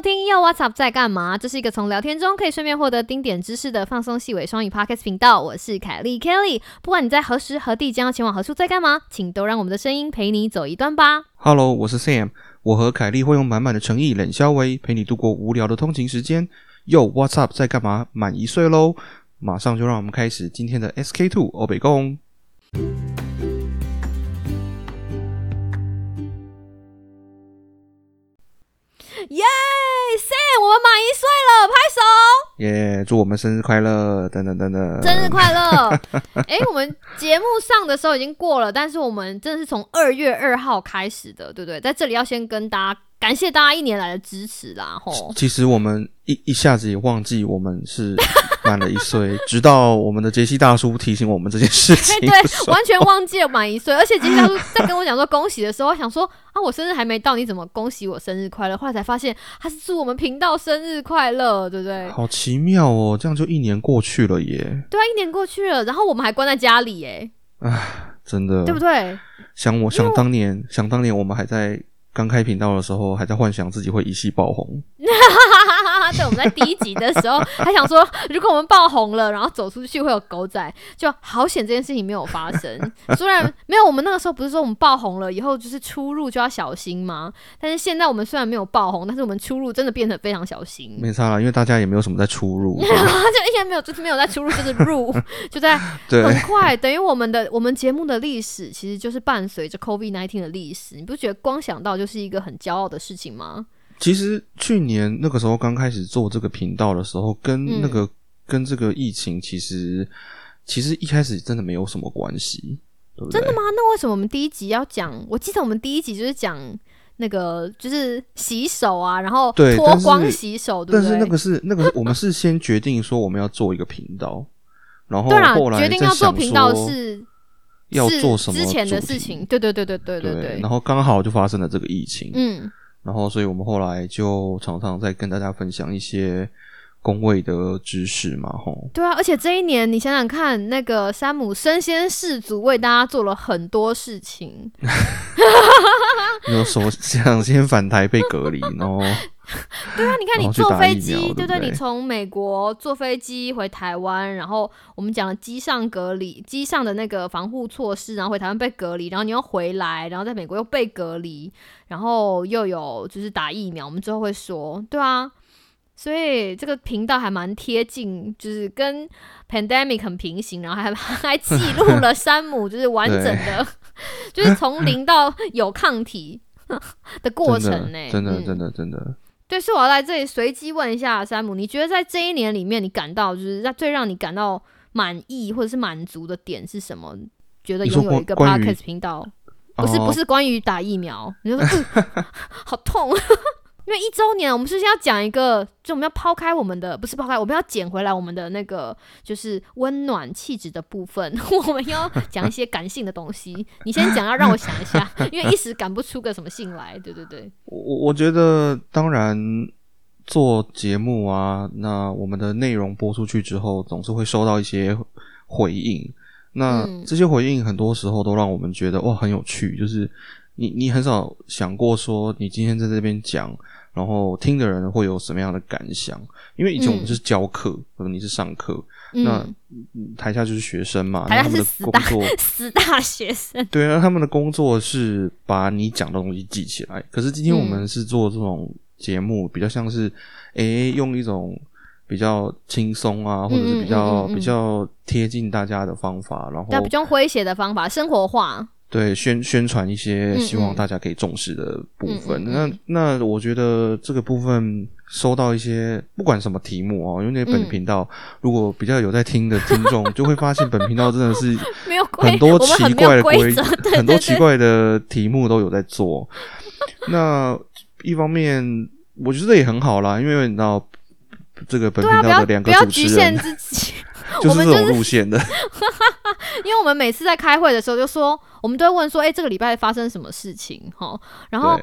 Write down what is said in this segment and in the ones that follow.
收听又 What's Up 在干嘛？这是一个从聊天中可以顺便获得丁点知识的放松细尾双语 Podcast 频道。我是凯莉 Kelly，不管你在何时何地将要前往何处，在干嘛，请都让我们的声音陪你走一段吧。Hello，我是 Sam，我和凯莉会用满满的诚意、冷笑微陪你度过无聊的通勤时间。Yo What's Up 在干嘛？满一岁喽！马上就让我们开始今天的 SK Two 欧北共。耶，Sam，我们满一岁了，拍手！耶、祝我们生日快乐！等等等等，生日快乐！哎、我们节目上的时候已经过了，但是我们真的是从二月二号开始的，对不对？在这里要先跟大家感谢大家一年来的支持啦，吼。其实我们一一下子也忘记我们是满了一岁，直到我们的杰西大叔提醒我们这件事情 对，完全忘记了满一岁，而且杰西大叔在跟我讲说恭喜的时候，我想说啊，我生日还没到，你怎么恭喜我生日快乐？后来才发现他是祝我们频道生日快乐，对不对？好奇妙哦，这样就一年过去了耶！对啊，一年过去了，然后我们还关在家里耶，哎，真的，对不对？想我想当年，想当年我们还在刚开频道的时候，还在幻想自己会一夕爆红。对，我们在第一集的时候还想说，如果我们爆红了，然后走出去会有狗仔，就好险这件事情没有发生。虽然没有，我们那个时候不是说我们爆红了以后就是出入就要小心吗？但是现在我们虽然没有爆红，但是我们出入真的变得非常小心。没差啦，因为大家也没有什么在出入。就应该没有，就是没有在出入，就是入，就在很快。等于我们的我们节目的历史，其实就是伴随着 COVID nineteen 的历史。你不觉得光想到就是一个很骄傲的事情吗？其实去年那个时候刚开始做这个频道的时候，跟嗯那个、跟这个疫情，其实其实一开始真的没有什么关系，对不对？真的吗？那为什么我们第一集要讲？我记得我们第一集就是讲那个，就是洗手啊，然后脱光洗手，对不对？但是那个是那个，我们是先决定说我们要做一个频道，然后后，来决定要做频道是要做什么之前的事情，对对对对对对对然。后刚好就发生了这个疫情，嗯，然后，所以我们后来就常常在跟大家分享一些工位的知识嘛，吼。对啊，而且这一年你想想看，那个山姆身先士卒，为大家做了很多事情。有首想先返台被隔离，然后 对啊，你看你坐飞机，对不对？你从美国坐飞机回台湾，然后我们讲了机上隔离，机上的那个防护措施，然后回台湾被隔离，然后你又回来，然后在美国又被隔离，然后又有就是打疫苗，我们之后会说，对啊。所以这个频道还蛮贴近，就是跟 pandemic 很平行，然后还 还记录 了山姆就是完整的，就是从零到有抗体的过程呢、的真的嗯真的真的，对，所以我要来这里随机问一下山姆，你觉得在这一年里面，你感到就是让最让你感到满意或者是满足的点是什么？觉得拥有一个 podcast 频道，不是哦。不是关于打疫苗，你就说、呃 好痛，因为一周年，我们是先要讲一个，就我们要抛开我们的，不是抛开，我们要捡回来我们的那个就是温暖气质的部分，我们要讲一些感性的东西。你先讲，要让我想一下，因为一时赶不出个什么信来。对对对，我我觉得当然做节目啊，那我们的内容播出去之后，总是会收到一些回应。那嗯这些回应很多时候都让我们觉得哇很有趣，就是你你很少想过说你今天在这边讲，然后听的人会有什么样的感想？因为以前我们嗯是教课，或者你是上课，那台下就是学生嘛，台下那他们的是死大工作 死大学生。对啊，他们的工作是把你讲的东西记起来。可是今天我们是做这种节目，比较像是诶、用一种比较轻松啊，或者是比较、嗯嗯嗯嗯比较贴近大家的方法，然后对，比较诙谐的方法，生活化。对宣宣传一些嗯希望嗯大家可以重视的部分。嗯嗯那那我觉得这个部分收到一些不管什么题目哦，因为那本嗯频道、如果比较有在听的听众，就会发现本频道真的是 没有，很多奇怪的规很多奇怪的题目都有在做。那一方面，我觉得也很好啦，因为你知道这个本频道的两要不要个主持局限人自己，就是这种我们就是路线的。因为我们每次在开会的时候就说，我们都会问说，哎、这个礼拜发生什么事情？哈，然后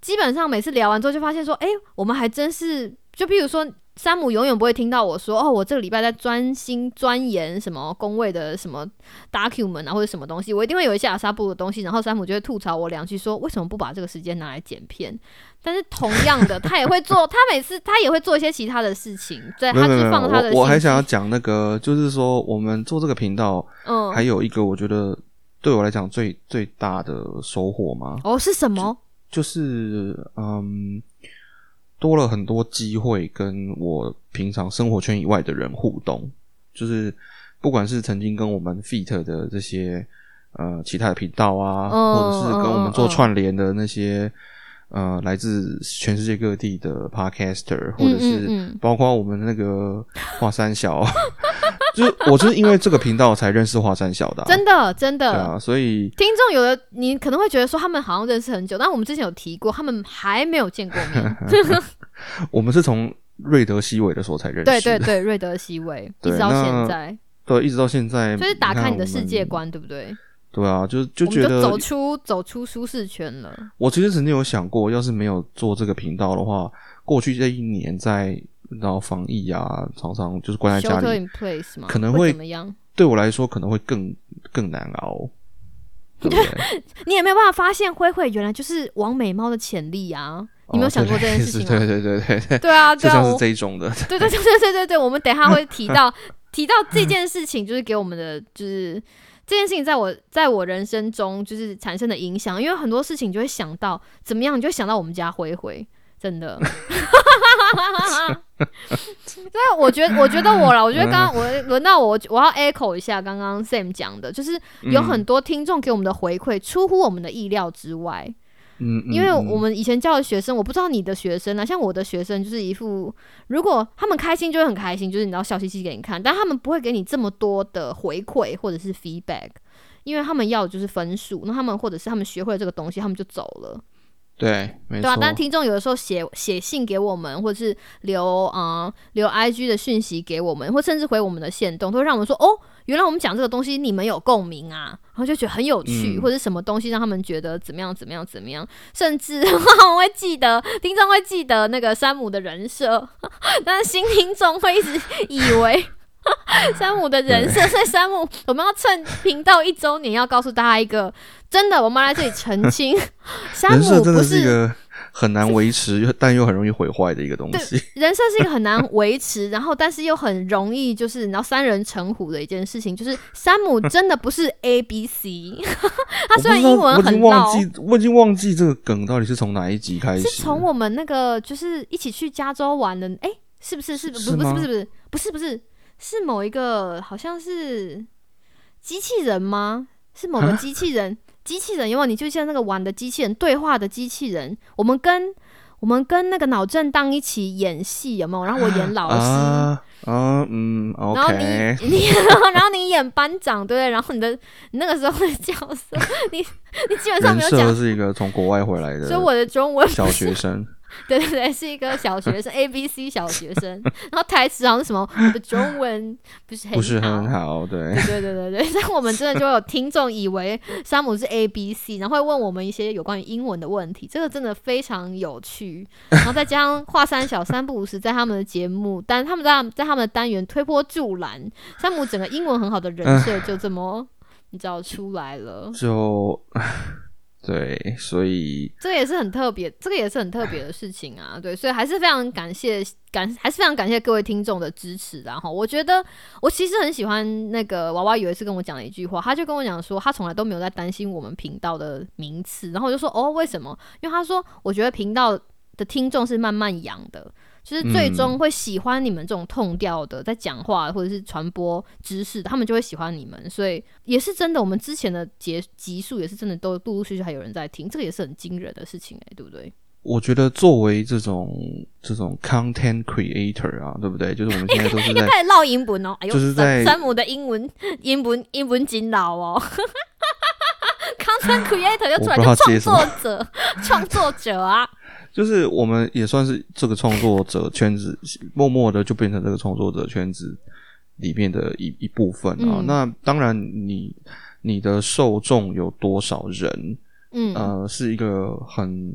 基本上每次聊完之后就发现说，哎、我们还真是，就比如说山姆永远不会听到我说哦，我这个礼拜在专心钻研什么工位的什么 document 啊，或者什么东西，我一定会有一些阿萨布的东西，然后山姆就会吐槽我两句，说为什么不把这个时间拿来剪片？但是同样的，他也会做，他每次他也会做一些其他的事情，对，他就放他的。我我还想要讲那个，就是说我们做这个频道，嗯，还有一个我觉得对我来讲最最大的收获吗？哦，是什么？就是嗯。多了很多机会跟我平常生活圈以外的人互动，就是不管是曾经跟我们 Feet 的这些呃其他的频道啊，或者是跟我们做串联的那些呃来自全世界各地的 Podcaster，或者是包括我们那个华山小。就是我就是因为这个频道才认识华山小的，真的真的，对啊，所以听众有的你可能会觉得说他们好像认识很久，但我们之前有提过，他们还没有见过面。我们是从瑞德西韦的时候才认识，对对对，瑞德西韦一直到现在，对，一直到现在，就是打开你的世界观，对不对？对啊，就就觉得走出走出舒适圈了。我其实曾经有想过，要是没有做这个频道的话，过去这一年在。然后防疫啊，常常就是关在家里，可能会怎么样？对我来说，可能会更更难熬。对，你也没有办法发现灰灰原来就是王美猫的潜力啊！你没有想过这件事情？对对对对对，对啊，就像是这一种的。对对对对对对对，我们等下会提到提到这件事情，就是给我们的就是这件事情，在我在我人生中就是产生的影响，因为很多事情就会想到怎么样，你就会想到我们家灰灰。真的，对，我觉得，我觉得我了，我觉得刚刚我轮到我，我要 echo 一下刚刚 Sam 讲的，就是有很多听众给我们的回馈出乎我们的意料之外。嗯，因为我们以前教的学生，我不知道你的学生啊，像我的学生就是一副，如果他们开心就会很开心，就是你知道笑嘻嘻给你看，但他们不会给你这么多的回馈或者是 feedback，因为他们要的就是分数，那他们或者是他们学会了这个东西，他们就走了。对，对啊，但听众有的时候写写信给我们，或者是留啊留 I G 的讯息给我们，或甚至回我们的线动，都会让我们说哦，原来我们讲这个东西你们有共鸣啊，然后就觉得很有趣，或者什么东西让他们觉得怎么样怎么样怎么样，甚至 我会记得听众会记得那个山姆的人设，但是新听众会一直以为。山姆的人设，所以山姆，我们要趁频道一周年，要告诉大家一个真的，我们来这里澄清，人设真的是一个很难维持，但又很容易毁坏的一个东西。人设是一个很难维持，然后但是又很容易，就是你要三人成虎的一件事情，就是山姆真的不是 A B C，他虽然英文很忘记，我已经忘记这个梗到底是从哪一集开始，是从我们那个就是一起去加州玩的，哎，是不是？是不是？不是？不是？不是？不是？不是？是某一个好像是机器人吗？是某个机器人？机器人有没有？你就像那个玩的机器人对话的机器人，我们跟我们跟那个脑震荡一起演戏有没有？然后我演老师，嗯嗯，OK。然后你 你然后你演班长，对不对？然后你的你那个时候的角色，你你基本上没有讲是一个从国外回来的，所以我的中文小学生。对对对，是一个小学生，A B C 小学生，然后台词好像什么，我的中文不是很不是很好，对。对对对对，但我们真的就有听众以为山姆是 A B C，然后会问我们一些有关于英文的问题，这个真的非常有趣。然后再加上华山小三不五时在他们的节目，但他们在在他们的单元推波助澜，山姆整个英文很好的人设就这么你知道出来了，就。对，所以这个也是很特别，这个也是很特别的事情啊。对，所以还是非常感谢感，还是非常感谢各位听众的支持。然后，我觉得我其实很喜欢那个娃娃，有一次跟我讲了一句话，他就跟我讲说，他从来都没有在担心我们频道的名次。然后我就说，哦，为什么？因为他说，我觉得频道的听众是慢慢养的。就是最终会喜欢你们这种痛调的，在讲话或者是传播知识，他们就会喜欢你们，所以也是真的。我们之前的节集数也是真的，都陆陆续续还有人在听，这个也是很惊人的事情哎，对不对？我觉得作为这种这种 content creator 啊，对不对？就是我们现在都是在 唠英文哦，哎呦，就是在山姆的英文英文英文金老哦，content creator 又出来就创作者，创作者啊。就是我们也算是这个创作者圈子，默默的就变成这个创作者圈子里面的一一部分啊。那当然，你你的受众有多少人，嗯，呃，是一个很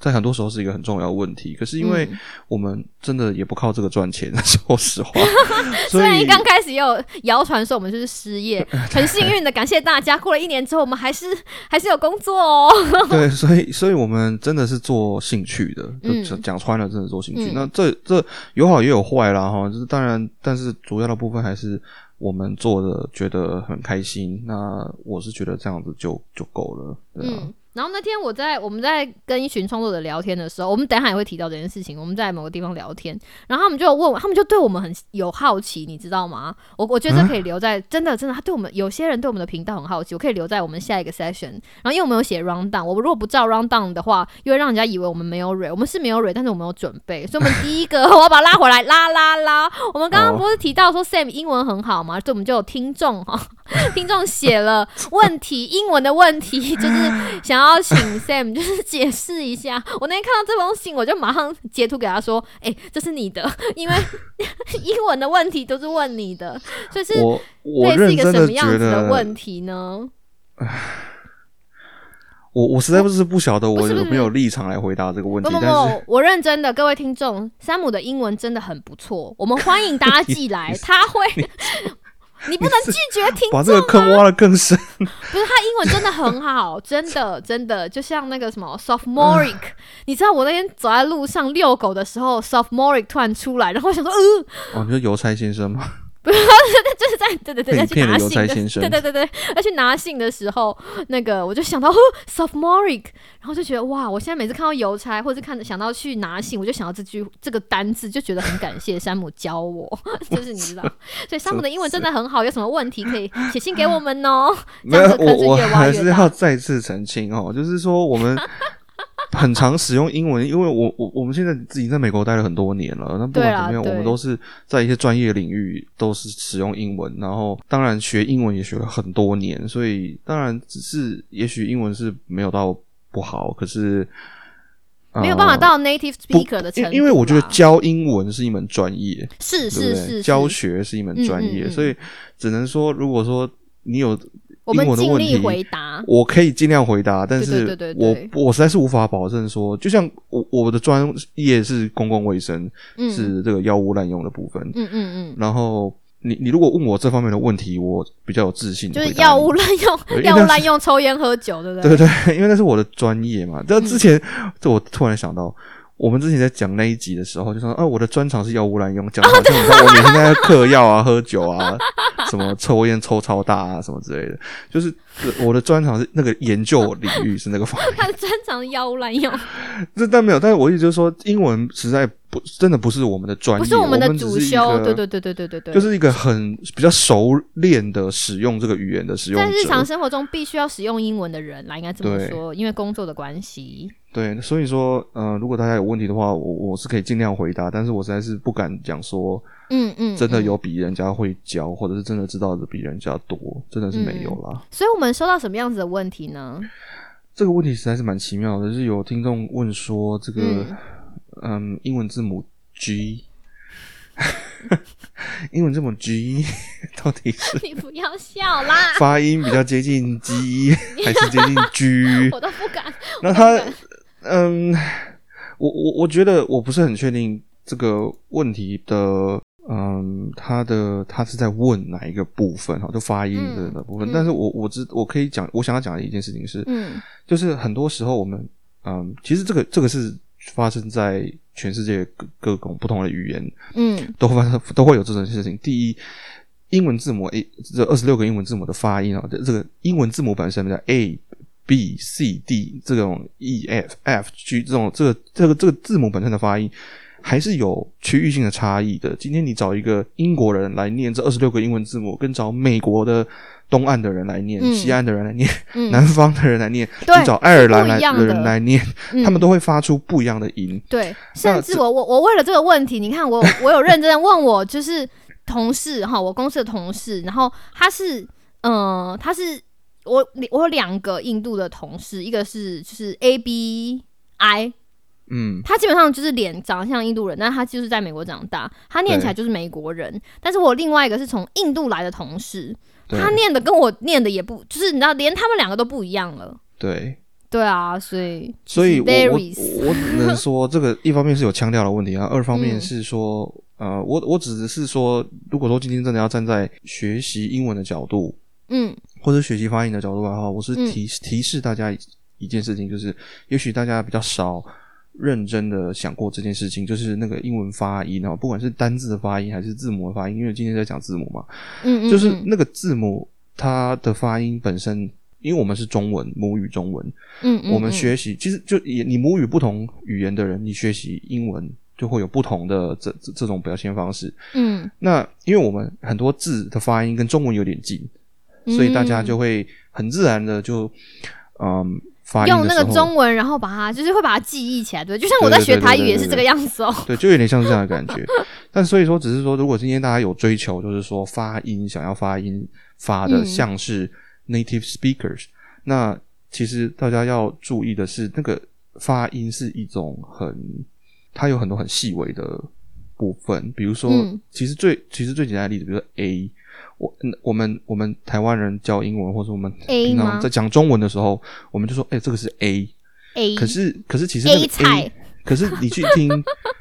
在很多时候是一个很重要的问题。可是因为嗯我们真的也不靠这个赚钱，说实话，所虽然以刚开始也有谣传说我们就是失业，很幸运的感谢大家，过了一年之后我们还是还是有工作哦。对，所以所以我们真的是做兴趣的，就嗯讲讲穿了，真的做兴趣。嗯那这这有好也有坏啦，哈，就是当然，但是主要的部分还是我们做的觉得很开心。那我是觉得这样子就就够了，对啊。嗯，然后那天我在我们在跟一群创作者聊天的时候，我们等下也会提到这件事情。我们在某个地方聊天，然后他们就问我，他们就对我们很有好奇，你知道吗？我我觉得这可以留在、真的真的，他对我们有些人对我们的频道很好奇，我可以留在我们下一个 session。然后因为我们有写 round down，我如果不照 round down 的话，又会让人家以为我们没有蕊我们是没有蕊但是我们有准备。所以我们第一个我要把它拉回来，拉拉拉。我们刚刚不是提到说 Sam 英文很好吗？所以我们就有听众哈，听众写了问题，英文的问题，就是想 要请 Sam 就是解释一下。我那天看到这封信，我就马上截图给他说：“哎、这是你的，因为 英文的问题都是问你的，所以是类似一个什么样子的问题呢？我我实在不是不晓得我有没有立场来回答这个问题不不，我认真的，各位听众，山姆的英文真的很不错，我们欢迎大家寄来，他会。你不能拒绝听把这个坑挖的更深。不是他英文真的很好，真的真的，就像那个什么 sophomoric，你知道我那天走在路上遛狗的时候，sophomoric 突然出来，然后我想说，呃，哦，你说邮差先生吗？就是在对对对，被要去拿信对对对对，要去拿信的时候，那个我就想到哦 sophomoric，然后就觉得哇，我现在每次看到邮差或者是看想到去拿信，我就想到这句这个单字，就觉得很感谢山姆教我，就是你知道，所以山姆的英文真的很好，有什么问题可以写信给我们哦。没有我我还是要再次澄清哦，就是说我们 很常使用英文，因为我我我们现在自己在美国待了很多年了，那不管怎么样，我们都是在一些专业领域都是使用英文，然后当然学英文也学了很多年，所以当然只是也许英文是没有到不好，可是。没有办法呃到 native speaker 的程度啦，因因为我觉得教英文是一门专业，是？是是教学是一门专业，所以只能说，如果说你有我的尽力问题回答。我可以尽量回答，但对是我我实在是无法保证说，就像我我的专业是公共卫生，嗯。是这个药物滥用的部分，嗯嗯嗯，然后你你如果问我这方面的问题，我比较有自信就是药物滥用药物滥用，抽烟喝酒，对不对？对 对，因为那是我的专业嘛。但之前，这我突然想到。我们之前在讲那一集的时候，就说啊，我的专长是药物滥用，讲得好像你知道我每天在嗑药啊、喝酒啊、什么抽烟抽超大啊什么之类的，就是我的专长是那个研究领域是那个方面。他的专长是药物滥用，这但没有，但是我意思就是说，英文实在不真的不是我们的专业，不是我们的主修。个对对对对对对对，就是一个很比较熟练的使用这个语言的使用者。在日常生活中必须要使用英文的人啦，应该这么对说，因为工作的关系。对，所以说，呃，如果大家有问题的话，我我是可以尽量回答，但是我实在是不敢讲说嗯嗯，嗯真的有比人家会教，或者是真的知道的比人家多，真的是没有啦。所以我们收到什么样子的问题呢？这个问题实在是蛮奇妙的，就是有听众问说，这个嗯嗯英文字母 G，英文字母 G 到底是你不要笑啦，发音比较接近 G 还是接近 G？我都不敢。那他，嗯，我我我觉得我不是很确定这个问题的，嗯，他的他是在问哪一个部分哈，就发音的那部分。嗯但是我我知我可以讲，我想要讲的一件事情是，嗯就是很多时候我们，嗯，其实这个这个是发生在全世界各各种不同的语言嗯都会发生都会有这种事情。第一，英文字母 A 这二十六个英文字母的发音啊，这这个英文字母本身叫 A。B、C、D 这种 E、F、F、G 这种这个这个这个字母本身的发音，还是有区域性的差异的。今天你找一个英国人来念这二十六个英文字母，跟找美国的东岸的人来念、嗯西岸的人来念、嗯，南方的人来念，对你找爱尔兰的人来念，嗯他们都会发出不一样的音。对，甚至我我我为了这个问题，你看我我有认真的问我就是同事哈，我公司的同事，然后他是嗯、呃他是我我有两个印度的同事，一个是就是 A B I，嗯，他基本上就是脸长得像印度人，但他就是在美国长大，他念起来就是美国人。但是我另外一个是从印度来的同事，他念的跟我念的也不，就是你知道，连他们两个都不一样了。对。对啊，所以所以我我只能说，这个一方面是有腔调的问题啊，二方面嗯。是说，呃，我我只是说，如果说今天真的要站在学习英文的角度，嗯或者学习发音的角度的话，我是嗯。提、提示大家一一件事情，就是也许大家比较少认真的想过这件事情，就是那个英文发音啊，不管是单字的发音还是字母的发音，因为今天在讲字母嘛，嗯嗯，就是嗯那个字母它的发音本身，因为我们是中文母语中文，嗯嗯，我们嗯学习其实就也你母语不同语言的人，你学习英文就会有不同的这这这种表现方式。嗯，那因为我们很多字的发音跟中文有点近，所以大家就会很自然的就嗯发音用那个中文，然后把它就是会把它记忆起来，对，就像我在学台语也是这个样子哦。对，就有点像是这样的感觉。但所以说，只是说，如果今天大家有追求，就是说发音想要发音发的嗯像是 native speakers，、那其实大家要注意的是，那个发音是一种很，它有很多很细微的部分，比如说，嗯其实最其实最简单的例子，比如说 a。我嗯我们我们台湾人教英文，或者我们 A 平吗？常在讲中文的时候，我们就说，哎、这个是 a，A 可是可是其实那 A 个菜可是你去听，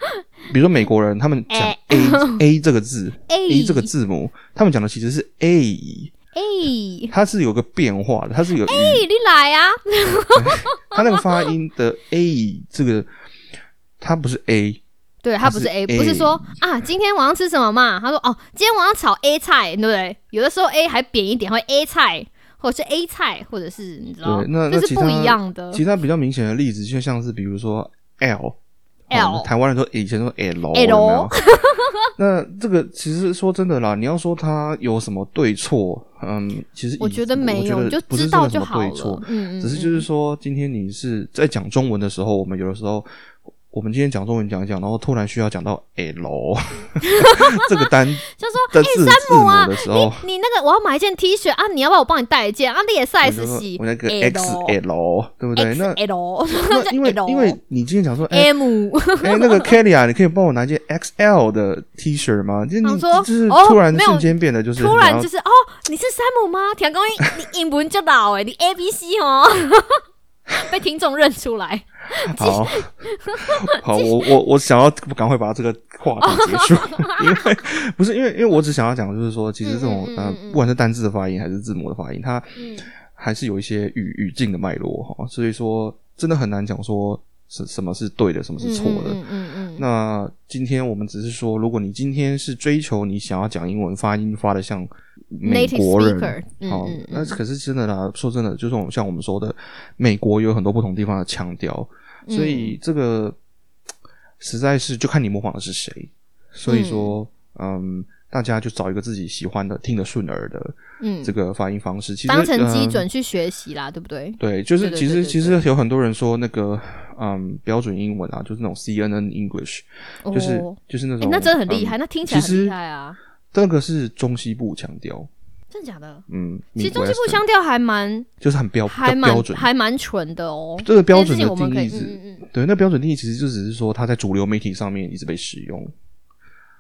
比如说美国人他们讲哎 A A 这个字 A A 这个字母，他们讲的其实是 A，A，它是有个变化的，它是有语你来啊！它那个发音的 A 这个，它不是 A，对，他不是它是 A，A 不是说啊，今天晚上吃什么嘛？他说哦，今天晚上炒 A 菜，对不对？有的时候 A 还扁一点，会 A 菜，或者是 A 菜，或者是你知道对，，那那是不一样的。其他比较明显的例子，就像是比如说 L。L 哦台湾人都以前说 L，L 有没有 那这个其实说真的啦，你要说它有什么对错，嗯，其实我觉得没有，你就知道就好了。只是就是说，今天你是在讲中文的时候，我们有的时候，我们今天讲中文讲一讲，然后突然需要讲到 L 这个单 就说的字字母啊的时候，你那个我要买一件 T 恤啊，你要不要我帮你带一件啊？你也我 size 我那个 XL 对不对？那 L 那因为因为你今天讲说，哎 M，哎，那个 Kelly 啊，你可以帮我拿一件 XL 的 T 恤吗？就是你就是哦突然瞬间变得就是突然就是哦，你是山姆吗？田公英，你英文就老哎，你 A B C 哦，被听众认出来。好，好，我我我想要赶快把这个话题结束，因为不是因为因为我只想要讲，就是说，其实这种呃嗯嗯嗯嗯，不管是单字的发音还是字母的发音，它嗯。还是有一些语语境的脉络哈，所以说真的很难讲说是什么是对的，什么是错的。嗯嗯嗯那今天我们只是说，如果你今天是追求你想要讲英文发音发的像美国人好嗯嗯，那可是真的啦，说真的，就是我们像我们说的，美国有很多不同地方的腔调，所嗯以这个实在是就看你模仿的是谁。所以说，嗯。大家就找一个自己喜欢的、听得顺耳的嗯，这个发音方式，其实当成基嗯准去学习啦，对不对？对，就是其实其实有很多人说那个嗯标准英文啊，就是那种 CNN English，就是、就是那种、，那真的很厉害，嗯那听起来很厉害啊！那个是中西部腔调，真的假的？嗯，其实中西部腔调还蛮就是很标还标准。还蛮纯的哦。这个标准的定义是，对，那标准定义其实就只是说它在主流媒体上面一直被使用，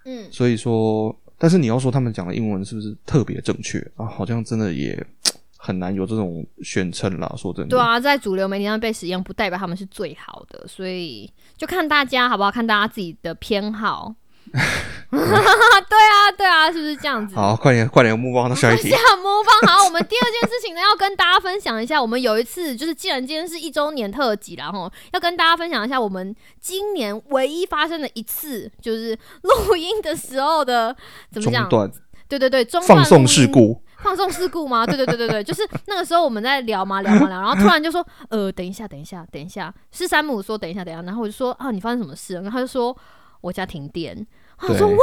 嗯，所以说，但是你要说他们讲的英文是不是特别正确啊？好像真的也 很难有这种宣称啦。说真的，对啊，在主流媒体上被使用，不代表他们是最好的，所以就看大家好不好，看大家自己的偏好。对啊，对啊，是不是这样子？好，快点快点，目光到下一题 下。模仿好，我们第二件事情呢，要跟大享一下。我们有一次就是，既然今天是一周年特辑然后要跟大家分享一下我们今年唯一发生的一次，就是录音的时候的怎么讲？中对对对，中断放送事故，放送事故吗？对对对对对，就是那个时候我们在聊嘛聊嘛聊，然后突然就说，呃，等一下等一下等一下，是山姆说等一下等一下，然后我就说啊，你发生什么事？然后他就说我家停电，他说哇。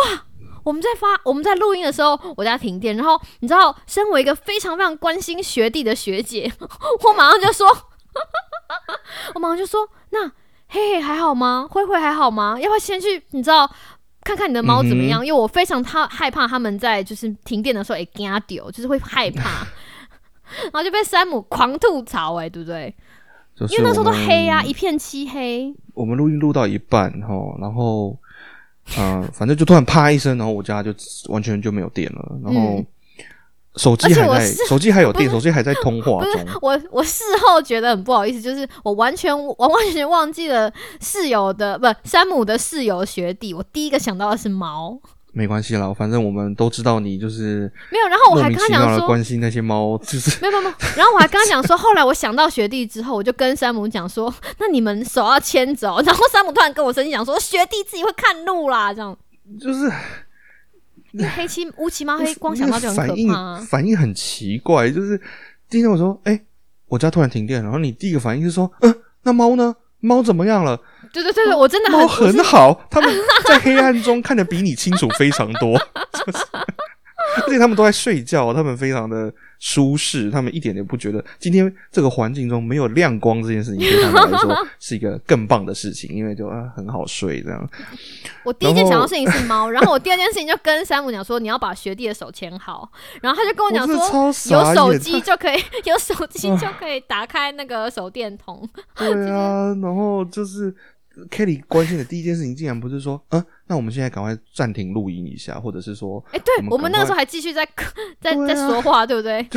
我们在发我们在录音的时候，我家停电，然后你知道，身为一个非常非常关心学弟的学姐，我马上就说，我马上就说，那嘿嘿还好吗？慧慧还好吗？要不要先去？你知道看看你的猫怎么样？因为我非常怕害怕他们在就是停电的时候也惊丢，就是会害怕，然后就被山姆狂吐槽哎、对不对？就是因为那时候都黑啊，一片漆黑。我们录音录到一半哈，然后嗯、呃反正就突然啪一声，然后我家就完全就没有电了，然后、嗯手机还在，手机还有电，手机还在通话中。我，我事后觉得很不好意思，就是我完全完完全全忘记了室友的不山姆的室友学弟，我第一个想到的是猫，没关系啦，反正我们都知道你就是没有，然后我还跟他讲说，关心那些猫，就是没有没有，然后我还跟他讲说，后来我想到学弟之后，我就跟山姆讲说，那你们手要牵着哦，然后山姆突然跟我生气讲说，学弟自己会看路啦，这样，就是因为黑漆乌漆嘛黑，光想到就很可反应怕啊。反应很奇怪，就是第一天我说，哎、我家突然停电，然后你第一个反应是说，嗯、那猫呢？猫怎么样了？对对对对，我真的很猫很好，他们在黑暗中看得比你清楚非常多，就 是而且他们都在睡觉，他们非常的舒适，他们一点也不觉得今天这个环境中没有亮光这件事情对他们来说是一个更棒的事情，因为就啊很好睡这样。我第一件想到事情是猫，然后我第二件事情就跟山姆讲说，你要把学弟的手牵好，然后他就跟我讲说，有手机就可以，有手机就可以打开那个手电筒。对啊，然后就是 Kelly 关心的第一件事情，竟然不是说，嗯、那我们现在赶快暂停录音一下，或者是说，哎、对我们那个时候还继续在 在啊在说话，对不对？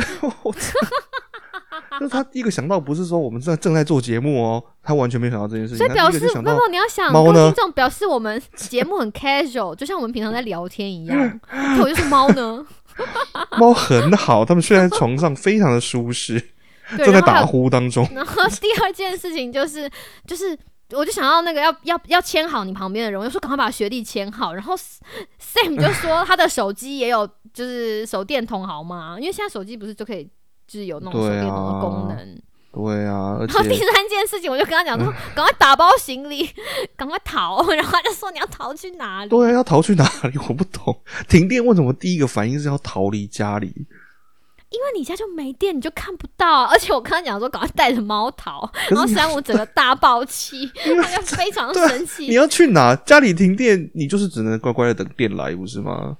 就是 他第一个想到不是说我们正正在做节目哦，他完全没想到这件事情。他所以表示第一个就想到没有，你要想，猫呢各位听众表示我们节目很 casual，就像我们平常在聊天一样。那我就是猫呢，猫很好，他们睡在床上非常的舒适，对，正在打呼当中。然后第二件事情就是，就是我就想要那个要要要签好你旁边的人，我就说赶快把学历签好。然后 Sam 就说他的手机也有就是手电筒好吗？因为现在手机不是就可以就是有那种手电筒的功能。对啊，然后第三件事情，我就跟他讲说，赶快打包行李，赶快逃。然后他就说你要逃去哪里？对啊，要逃去哪里？我不懂。停电为什么第一个反应是要逃离家里？因为你家就没电，你就看不到啊。而且我刚刚讲说，赶快带着猫逃。然后三五整个大爆气，他就非常生气。你要去哪？家里停电，你就是只能乖乖的等电来，不是吗？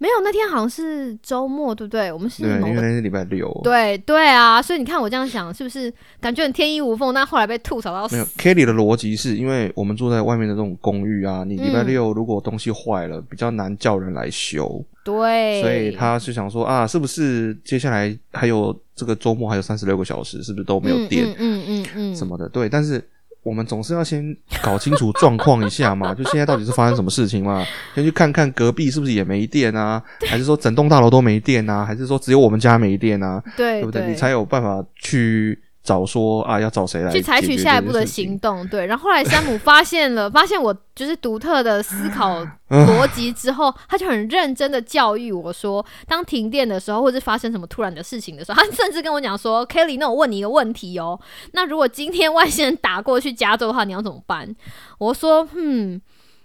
没有，那天好像是周末，对不对？我们是对，因为那是礼拜六。对对啊，所以你看我这样想，是不是感觉很天衣无缝？但后来被吐槽到没有死。Kelly 的逻辑是因为我们住在外面的这种公寓啊，你礼拜嗯六如果东西坏了，比较难叫人来修，对，所以他是想说啊，是不是接下来还有这个周末还有三十六个小时，是不是都没有电、嗯嗯嗯嗯嗯，什么的？对，但是我们总是要先搞清楚状况一下嘛，就现在到底是发生什么事情嘛？先去看看隔壁是不是也没电啊，还是说整栋大楼都没电啊，还是说只有我们家没电啊？对对不对？你才有办法去找说啊，要找谁来去采取下一步的行动。对，然后后来山姆发现了，发现我就是独特的思考嗯逻辑之后，他就很认真的教育我说，当停电的时候，或者发生什么突然的事情的时候，他甚至跟我讲说，Kelly，那我问你一个问题哦，那如果今天外星人打过去加州的话，你要怎么办？我说，嗯。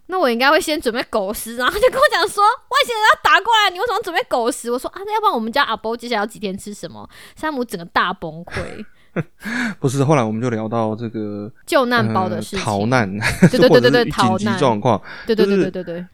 那我应该会先准备狗食，然后他就跟我讲说，外星人要打过来，你为什么准备狗食？我说啊，那要不然我们家阿波接下来要几天吃什么？山姆整个大崩溃，不是，后来我们就聊到这个救难包的呃事情，逃难，对对对对紧逃难急状况，对对对对对对。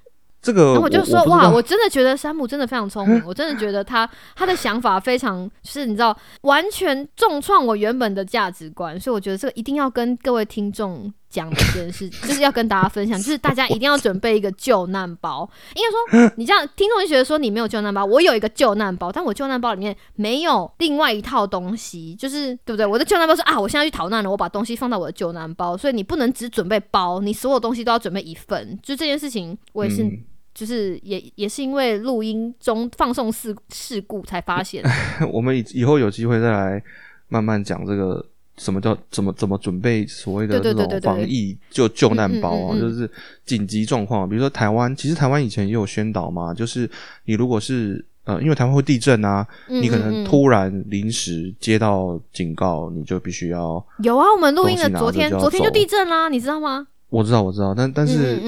这个然后我就说哇，我真的觉得山姆真的非常聪明，我真的觉得他他的想法非常，就是你知道，完全重创我原本的价值观，所以我觉得这个一定要跟各位听众讲的一件事，就是要跟大家分享，就是大家一定要准备一个救难包。应该说，你这样听众就觉得说你没有救难包，我有一个救难包，但我救难包里面没有另外一套东西，就是对不对？我的救难包是啊，我现在去逃难了，我把东西放到我的救难包，所以你不能只准备包，你所有东西都要准备一份。就这件事情，我也是。嗯就是也也是因为录音中放送事事故才发现，我们以以后有机会再来慢慢讲这个什么叫怎么怎么准备所谓的这种防疫就救难包啊，就是紧急状况，比如说台湾，其实台湾以前也有宣导嘛，就是你如果是呃，因为台湾会地震啊，嗯你可能突然临时接到警告，你就必须要，有啊，我们录音的昨天昨天就地震啦，你知道吗？我知道我知道，但但是、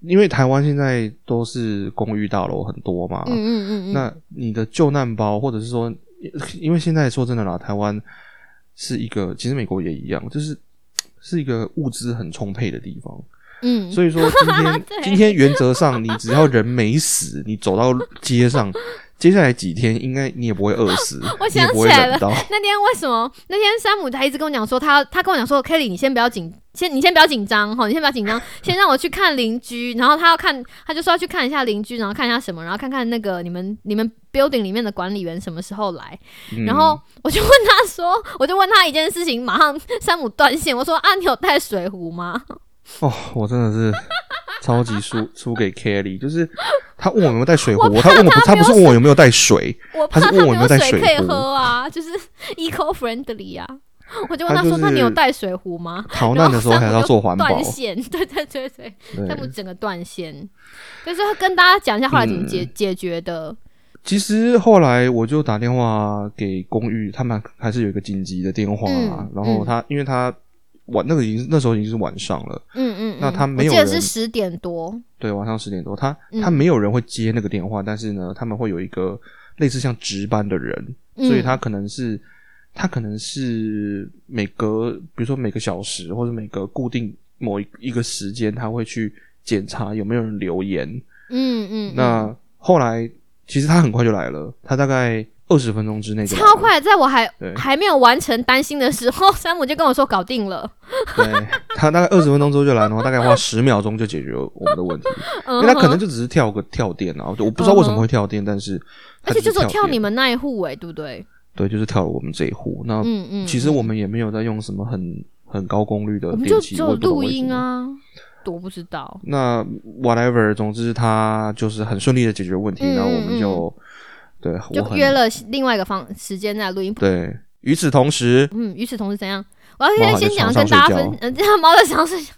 因为台湾现在都是公寓大楼很多嘛，嗯嗯嗯，那你的救难包，或者是说，因为现在说真的啦，台湾是一个，其实美国也一样，就是是一个物资很充沛的地方。嗯，所以说今天 今天原则上，你只要人没死，你走到街上，接下来几天应该你也不会饿死，我想起来了。那天为什么那天山姆他一直跟我讲说他他跟我讲说 Kelly 你先不要紧，先你先不要紧张哈，你先不要紧张，先让我去看邻居，然后他要看他就说要去看一下邻居，然后看一下什么，然后看看那个你们你们 building 里面的管理员什么时候来，嗯然后我就问他说，我就问他一件事情，马上山姆断线，我说啊你有带水壶吗？哦，我真的是超级输 输给 Kelly，就是他问我有没有带水壶，他问我不，他不是问我有没有带水，我他是问我有没有带水水可以壶喝啊，就是 eco friendly 啊。我就问他说：“他就是那你有带水壶吗？”逃难的时候还要做环保。断线，对对对对，对山姆整个断线，就是要跟大家讲一下后来怎么解、嗯解决的。其实后来我就打电话给公寓，他们还是有一个紧急的电话啊。嗯然后他，因为他晚那个已经那时候已经是晚上了，嗯嗯，那嗯我记得他没有人是十点多，对，晚上十点多，他嗯。他没有人会接那个电话，但是呢，他们会有一个类似像值班的人，嗯。所以他可能是他可能是每隔比如说每个小时或者每个固定某一一个时间，他会去检查有没有人留言。嗯嗯，那后来其实他很快就来了，他大概二十分钟之内就超。快，在我还还没有完成担心的时候，山姆就跟我说搞定了。对他大概二十分钟之后就来，然后大概花十秒钟就解决我们的问题，因因为他可能就只是跳个跳电啊，我不知道为什么会跳电，但是而且就是有跳你们那一户哎、对不对？对，就是跳了我们这一户。那嗯嗯，其实嗯我们也没有在用什么很很高功率的我们就只有录。音啊，我不知道。那 whatever，总之他就是很顺利的解决问题，嗯然后我们就对就约了另外一个方时间在录音。对。与此同时，嗯，与此同时怎样？我要先先讲跟大家分，嗯，这样猫在床上睡觉，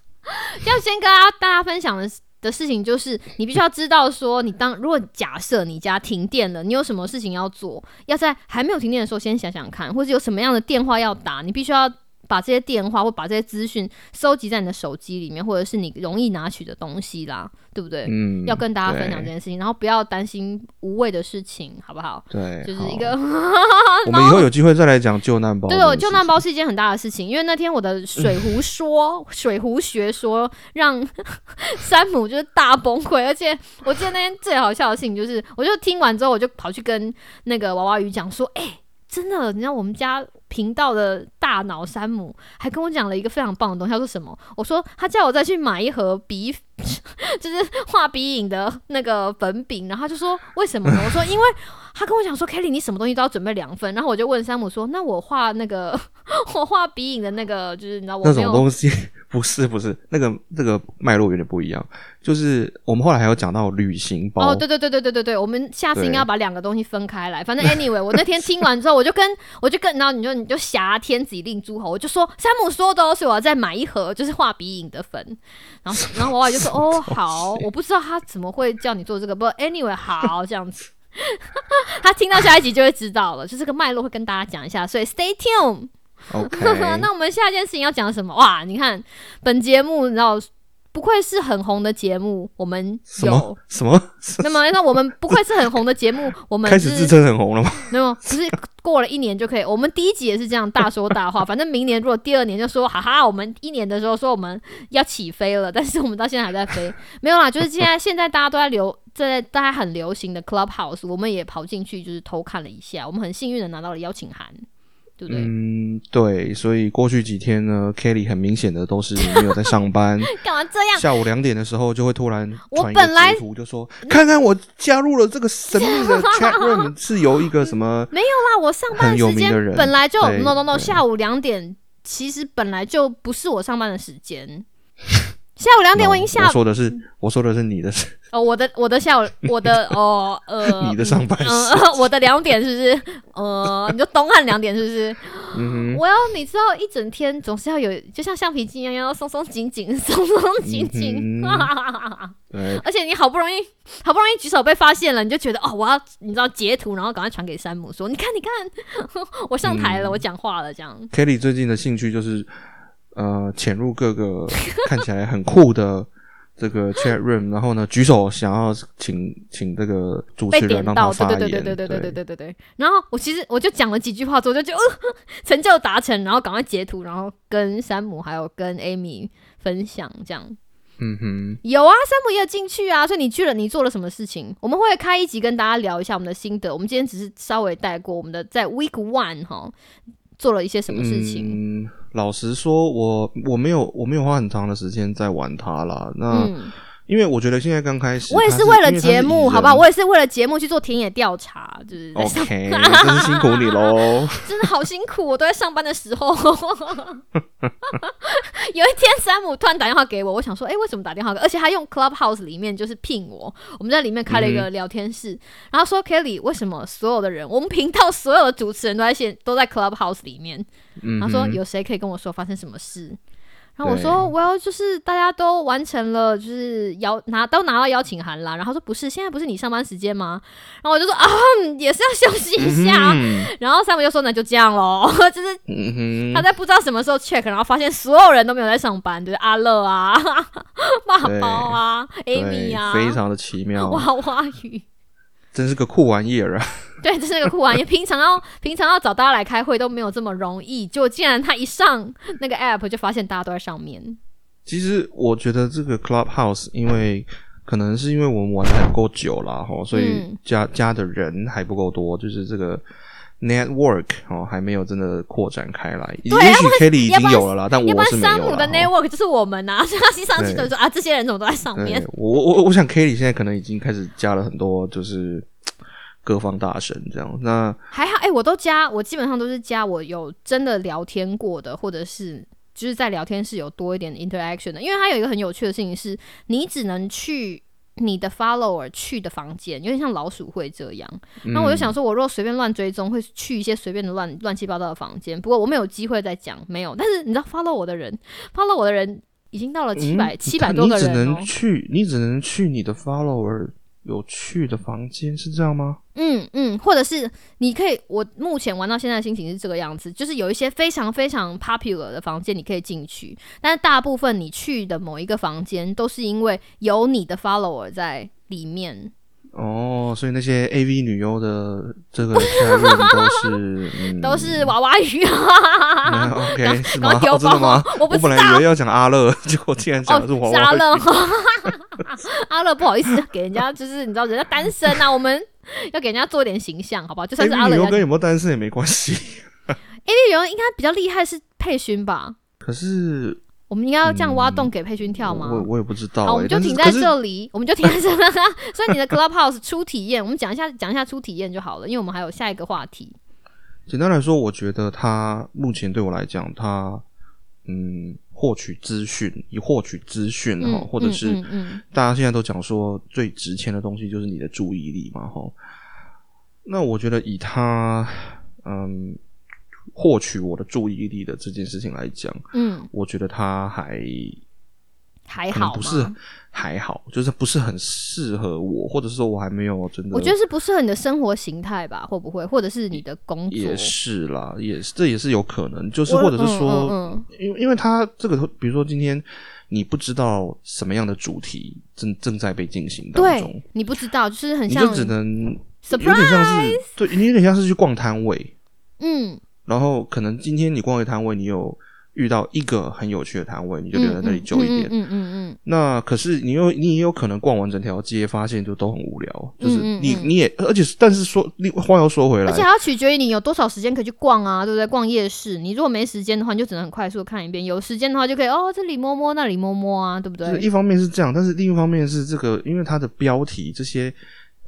要先跟大家大家分享的的事情就是，你必须要知道说，你当如果假设你家停电了，你有什么事情要做，要在还没有停电的时候先想想看，或者有什么样的电话要打，你必须要。把这些电话或把这些资讯收集在你的手机里面，或者是你容易拿取的东西啦，对不对？嗯，要跟大家分享这件事情，然后不要担心无谓的事情，好不好？对，就是一个 我们以后有机会再来讲救难包。对，我救难包是一件很大的事情，因为那天我的水壶说、水壶学说让山姆就是大崩溃，而且 我记得那天最好笑的事情就是，我就听完之后，我就跑去跟那个娃娃鱼讲说，哎、真的，你知道我们家频道的大脑山姆还跟我讲了一个非常棒的东西，他说什么？我说他叫我再去买一盒鼻，就是画鼻影的那个粉饼，然后他就说为什么呢？我说因为他跟我讲说，Kelly 你什么东西都要准备两份，然后我就问山姆说，那我画那个 我画鼻影的那个，就是你知道我那没有种东西，不是不是，那个那个脉络有点不一样。就是我们后来还有讲到旅行包，哦，对对对对对对对，我们下次应该要把两个东西分开来。反正 anyway，我那天听完之后，我就跟我就跟，然后你就你就挟天子以令诸侯，我就说山姆说的哦，所以我要再买一盒就是画鼻影的粉。然后然后娃娃就说哦 好，我不知道他怎么会叫你做这个，不过 anyway 好这样子。他听到下一集就会知道了，就这个脉络会跟大家讲一下，所以 stay tuned。OK，那我们下一件事情要讲什么？哇，你看本节目，你知道不愧是很红的节目，我们有什么。那么，那我们不愧是很红的节目，我们开始自称很红了吗？没有，只是过了一年就可以。我们第一集也是这样大说大话，反正明年如果第二年就说，哈哈，我们一年的时候说我们要起飞了，但是我们到现在还在飞，没有啦，就是现在现在大家都在流，在大家很流行的 Clubhouse，我们也跑进去就是偷看了一下，我们很幸运的拿到了邀请函，对不对？嗯，对，所以过去几天呢，Kelly 很明显的都是没有在上班，干嘛这样？下午两点的时候就会突然我本来就说看看我加入了这个神秘的 chat room，是由一个什么 没有啦，我上班时间本来就 no no no，下午两点其实本来就不是我上班的时间。下午两点我已经下我说的是我说的是你的事，哦，我的我的下午 我的哦呃 你的上班时嗯、呃 我的两点是不是？呃，你就东汉两点是不是？嗯，我要你知道一整天总是要有，就像橡皮筋一样，要松松紧紧，松松紧紧。嗯对，而且你好不容易好不容易举手被发现了，你就觉得哦，我要你知道截图，然后赶快传给山姆说，你看你看，我上台了，嗯我讲话了，这样。Kelly 最近的兴趣就是呃潜入各个 看起来很酷的这个 chat room，然后呢举手想要请请这个主持人让他发对言，对对对对对对对对对对。然后我其实我就讲了几句话之后，就就、呃、成就达成，然后赶快截图，然后跟山姆还有跟 Amy 分享这样。嗯哼，有啊，山姆也有进去啊，所以你去了，你做了什么事情？我们会开一集跟大家聊一下我们的心得。我们今天只是稍微带过我们的在 Week One 哈做了一些什么事情。嗯，老实说，我我没有我没有花很长的时间在玩它啦。那、嗯，因为我觉得现在刚开始，我也是为了节目，好不好？我也是为了节目去做田野调查，就是 OK，真是辛苦你喽。真的好辛苦，我都在上班的时候。有一天，山姆突然打电话给我，我想说，哎、为什么打电话给？而且他用 Clubhouse 里面就是聘我，我们在里面开了一个聊天室，然后说 Kelly，为什么所有的人，我们频道所有的主持人都在线都在 Clubhouse 里面？嗯他说有谁可以跟我说发生什么事？然后我说，Well，就是大家都完成了，就是邀拿都拿到邀请函啦。然后说不是，现在不是你上班时间吗？然后我就说啊，嗯也是要休息一下。嗯 然后山姆就说那就这样喽，就是他在不知道什么时候 check，然后发现所有人都没有在上班，就是阿乐啊、爸对包啊、Amy 啊，非常的奇妙，娃娃鱼。真是个酷玩意儿啊！对，这是个酷玩意。平常要平常要找大家来开会都没有这么容易，结果竟然他一上那个 app 就发现大家都在上面。其实我觉得这个 Clubhouse，因为可能是因为我们玩的还不够久啦，哈，所以嗯加加的人还不够多，就是这个 network 哦还没有真的扩展开来。对也许 Kelly 已经有了啦，但我是没有山姆的 network 就是我们呐、啊，所以他一上去就对说啊，这些人怎么都在上面，？我我我想 Kelly 现在可能已经开始加了很多，就是各方大神这样。那还好，哎、我都加，我基本上都是加我有真的聊天过的，或者是就是在聊天室有多一点 interaction 的。因为它有一个很有趣的事情是，你只能去你的 follower 去的房间，有点像老鼠会这样。然后我就想说，我如果随便乱追踪，会去一些随便的乱乱七八糟的房间。不过我没有机会再讲，没有。但是你知道 follow 我的人，follow 我的人已经到了七百嗯七百多个你只人哦、能去，你只能去你的 follower 有趣的房间，是这样吗？嗯嗯，或者是你可以，我目前玩到现在的心情是这个样子，就是有一些非常非常 popular 的房间你可以进去，但是大部分你去的某一个房间都是因为有你的 follower 在里面。哦，所以那些 AV 女优的这个都是、嗯、都是娃娃鱼嗯啊！OK 是吗？真的吗？包我本来以为要讲阿乐，结果竟然讲的是娃哦，是阿娃鱼。乐，阿乐不好意思给人家，就是你知道人家单身啊，我们要给人家做一点形象，好不好？就算是阿乐跟有没有单身也没关系。A B 人应该比较厉害是佩勋吧？可是我们应该要这样挖洞给佩勋跳吗？我我也不知道、欸。好，我们就停在这里，我们就停在这里。所以你的 Clubhouse 初体验，我们讲一下讲一下初体验就好了，因为我们还有下一个话题。简单来说，我觉得他目前对我来讲，他嗯，获取资讯，以获取资讯哈、嗯，或者是大家现在都讲说最值钱的东西就是你的注意力嘛，哈。那我觉得以他嗯获取我的注意力的这件事情来讲，嗯，我觉得他还还好不是还好，就是不是很适合我，或者是说我还没有真的，我觉得是不适合你的生活形态吧？会不会？或者是你的工作？也是啦，也是这也是有可能，就是或者是说，嗯嗯因为因为它这个，比如说今天你不知道什么样的主题正正在被进行当中对，你不知道，就是很像你就只能有。点像是对你有点像是去逛摊位，嗯，然后可能今天你逛一个摊位，你有遇到一个很有趣的摊位，你就留在那里久一点。嗯嗯嗯嗯那可是你又你也有可能逛完整条街，发现就都很无聊，就是你你也而且但是说另话又说回来而且，还要取决于你有多少时间可以去逛啊，对不对？逛夜市，你如果没时间的话，你就只能很快速的看一遍；有时间的话，就可以哦，这里摸摸，那里摸摸啊，对不对？就是一方面是这样，但是另一方面是这个，因为它的标题这些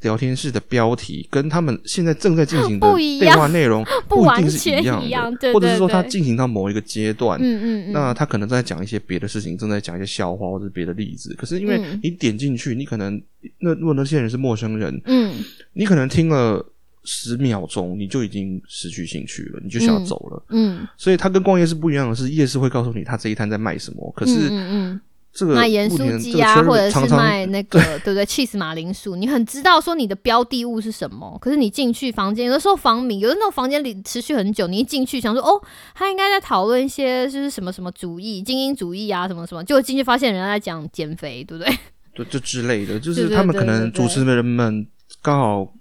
聊天室的标题跟他们现在正在进行的对话内容 不一定是完全一样的，一样对或者是说对。对它进行到某一个阶段，嗯嗯嗯，那他可能在讲一些别的事情，正在讲一些笑话或者别的例子。可是因为嗯。你点进去，你可能那如果那些人是陌生人，嗯。你可能听了十秒钟，你就已经失去兴趣了，你就想要走了。嗯，所以他跟逛夜市不一样的是，夜市会告诉你他这一摊在卖什么，可是嗯这个卖盐酥鸡啊，或者是卖那个对不对？cheese 马铃薯，你很知道说你的标的物是什么，可是你进去房间，有的时候房名，有的那种房间里持续很久，你一进去想说哦，他应该在讨论一些就是什么什么主义、精英主义啊，什么什么，结果进去发现人家在讲减肥，对不对？对这之类的，就 是他们可能主持人们刚好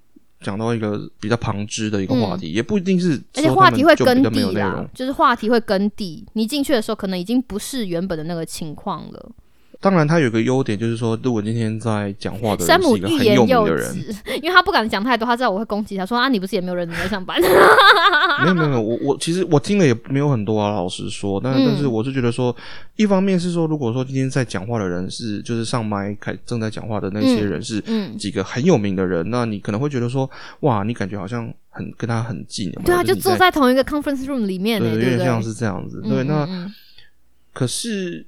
讲到一个比较旁支的一个话题，也不一定是嗯而且话题会就比较跟地啦没有内容，。就是话题会跟地，你进去的时候可能已经不是原本的那个情况了。当然，他有个优点就是说，如果今天在讲话的山姆人是一个很有欲言又名的人，止，因为他不敢讲太多，他知道我会攻击他，说啊，你不是也没有认真在上班？没有没有没有，我我其实我听了也没有很多啊，老实说，但嗯但是我是觉得说，一方面是说，如果说今天在讲话的人是就是上麦开正在讲话的那些人是嗯几个很有名的人，那你可能会觉得说，哇，你感觉好像很跟他很近，对啊，就坐在同一个 conference room 里面呢，对，有？点像是这样子。嗯对，那可是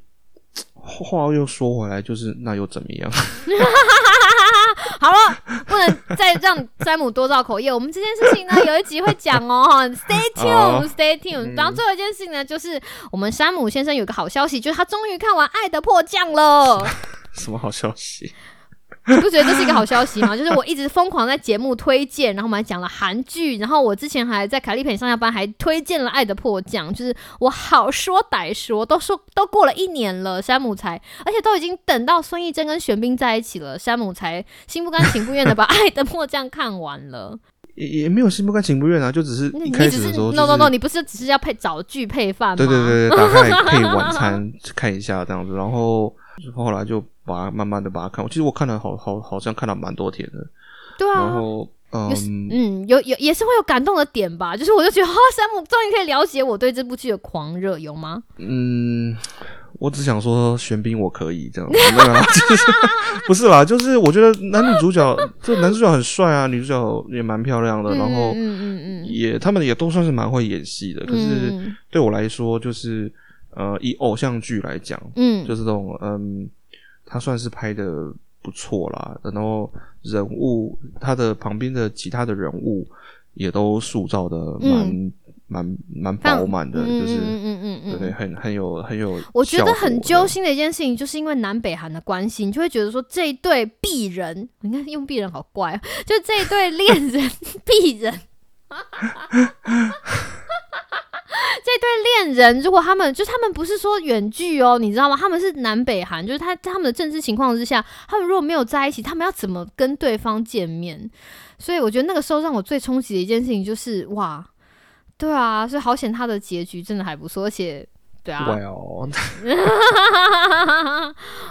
话又说回来，就是那又怎么样？好了，不能再让山姆多造口业。我们这件事情呢，有一集会讲哦，Stay tuned，Stay tuned。然后最后一件事情呢，就是我们山姆先生有个好消息，就是他终于看完《爱的迫降》了。什么好消息？你不觉得这是一个好消息吗？就是我一直疯狂在节目推荐，然后我们还讲了韩剧，然后我之前还在凯丽陪你上下班还推荐了《爱的迫降》，就是我好说歹说，都说都过了一年了，山姆才，而且都已经等到孙艺珍跟玄彬在一起了，山姆才心不甘情不愿的把《爱的迫降》看完了。也也没有心不甘情不愿啊，就只是一开你只是始的时候、就是、no no no，你不是只是要配找剧配饭吗？对对对对，打开配晚餐 看一下这样子，然后后来就把它慢慢的把它看完。其实我看了好好好像看了蛮多天的，对啊，然后嗯，嗯，有有也是会有感动的点吧，就是我就觉得，哈、山姆终于可以了解我对这部剧的狂热，有吗？嗯，我只想说玄彬我可以这样，没有啦就是不是啦，就是我觉得男女主角这男主角很帅啊，女主角也蛮漂亮的，然后嗯嗯嗯也他们也都算是蛮会演戏的，可是嗯对我来说就是呃以偶像剧来讲，嗯就是这种嗯，他算是拍的不错啦，然后人物他的旁边的其他的人物也都塑造的蛮蛮蛮饱满的，嗯就是、嗯嗯嗯嗯对对，很很有很有，我觉得很揪。心的一件事情，就是因为南北韩的关系，你就会觉得说这一对璧人，你看用璧人好怪、啊，就这一对恋人 璧人。这对恋人，如果他们就他们不是说远距哦，你知道吗？他们是南北韩，就是他在他们的政治情况之下，他们如果没有在一起，他们要怎么跟对方见面？所以我觉得那个时候让我最冲击的一件事情就是哇，对啊，所以好险他的结局真的还不错，而且对啊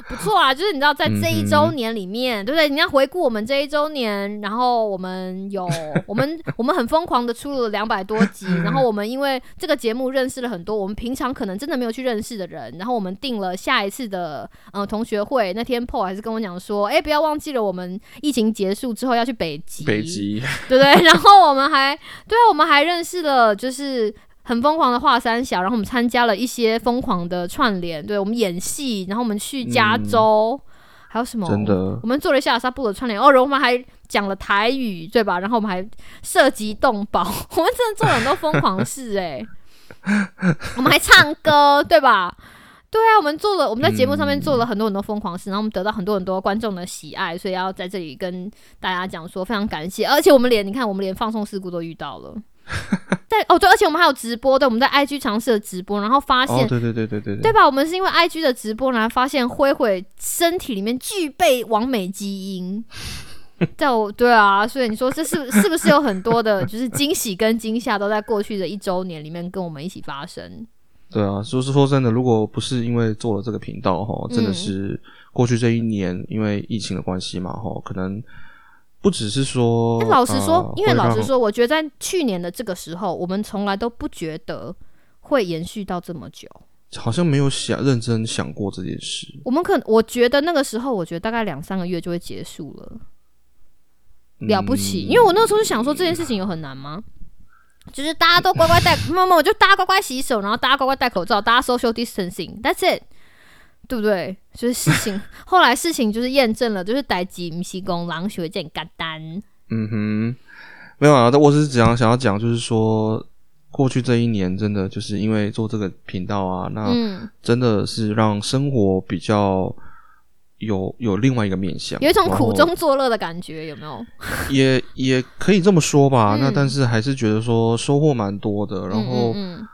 不错啊，就是你知道，在这一嗯周年里面，对不对？你要回顾我们这一周年，然后我们有 我们我们很疯狂的出了两百多集，然后我们因为这个节目认识了很多我们平常可能真的没有去认识的人，然后我们定了下一次的呃同学会，那天 Paul 还是跟我讲说，哎，不要忘记了，我们疫情结束之后要去北极，北极对不对？然后我们还对啊，我们还认识了就是很疯狂的华三小，然后我们参加了一些疯狂的串联，对我们演戏，然后我们去加州，还有什么？真的我们做了一下沙布的串联，哦，然后我们还讲了台语，对吧？然后我们还涉及动保，我们真的做了很多疯狂事、欸，我们还唱歌，对吧？对啊，我们做了，我们在节目上面做了很多很多疯狂事，然后我们得到很多很多观众的喜爱，所以要在这里跟大家讲说非常感谢，而且我们连你看，我们连放送事故都遇到了。在哦对，而且我们还有直播，对，我们在 IG 尝试了直播，然后发现、哦，对对对对对对吧？我们是因为 IG 的直播，然后发现灰灰身体里面具备完美基因。在我对啊，所以你说这是是不是有很多的，就是惊喜跟惊吓都在过去的一周年里面跟我们一起发生？对啊，就是说真的，如果不是因为做了这个频道哈，真的嗯是过去这一年因为疫情的关系嘛哈，可能不只是说，但老实说，呃因为老实说，我觉得在去年的这个时候，我们从来都不觉得会延续到这么久。好像没有想认真想过这件事。我们可我觉得那个时候，我觉得大概两三个月就会结束了。了不起，因为我那时候就想说这件事情有很难吗？就是大家都乖乖戴，没有没有，就大家乖乖洗手，然后大家乖乖戴口罩，大家 social distancing，that's it，对不对？就是事情 后来事情就是验证了，就是逮鸡不是公狼学见简单。嗯哼，没有啊，但我只是只想想要讲，就是说过去这一年真的就是因为做这个频道啊，那嗯，真的是让生活比较有有另外一个面向，有一种苦中作乐的感觉，有没有？也也可以这么说吧。嗯那但是还是觉得说收获蛮多的。然后，嗯嗯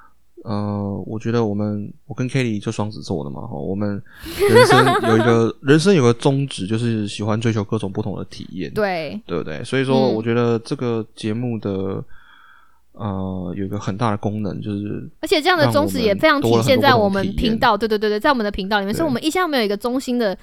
呃，我觉得我们我跟 Kelly 就双子座的嘛，哈，我们人生有一个 人生有个宗旨，就是喜欢追求各种不同的体验，对，对不对？所以说，嗯。我觉得这个节目的呃有一个很大的功能，就是而且这样的宗旨也非常体现在我们频道，对对对对，在我们的频道里面，所以我们一向没有一个中心的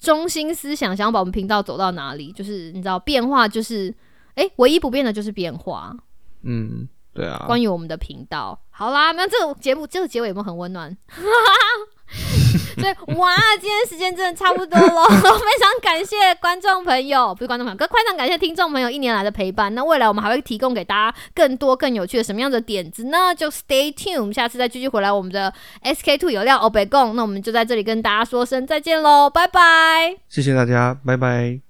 中心思想，想要把我们频道走到哪里，就是你知道变化，就是哎，唯一不变的就是变化。嗯，对啊。关于我们的频道，好啦，那这个节目这个结尾有没有很温暖？所以哇，今天时间真的差不多了，非常感谢观众朋友，不是观众朋友，更非常感谢听众朋友一年来的陪伴。那未来我们还会提供给大家更多更有趣的什么样的点子呢？就 Stay tuned，我们下次再继续回来我们的 SK Two 有料欧北共。那我们就在这里跟大家说声再见喽，拜拜，谢谢大家，拜拜。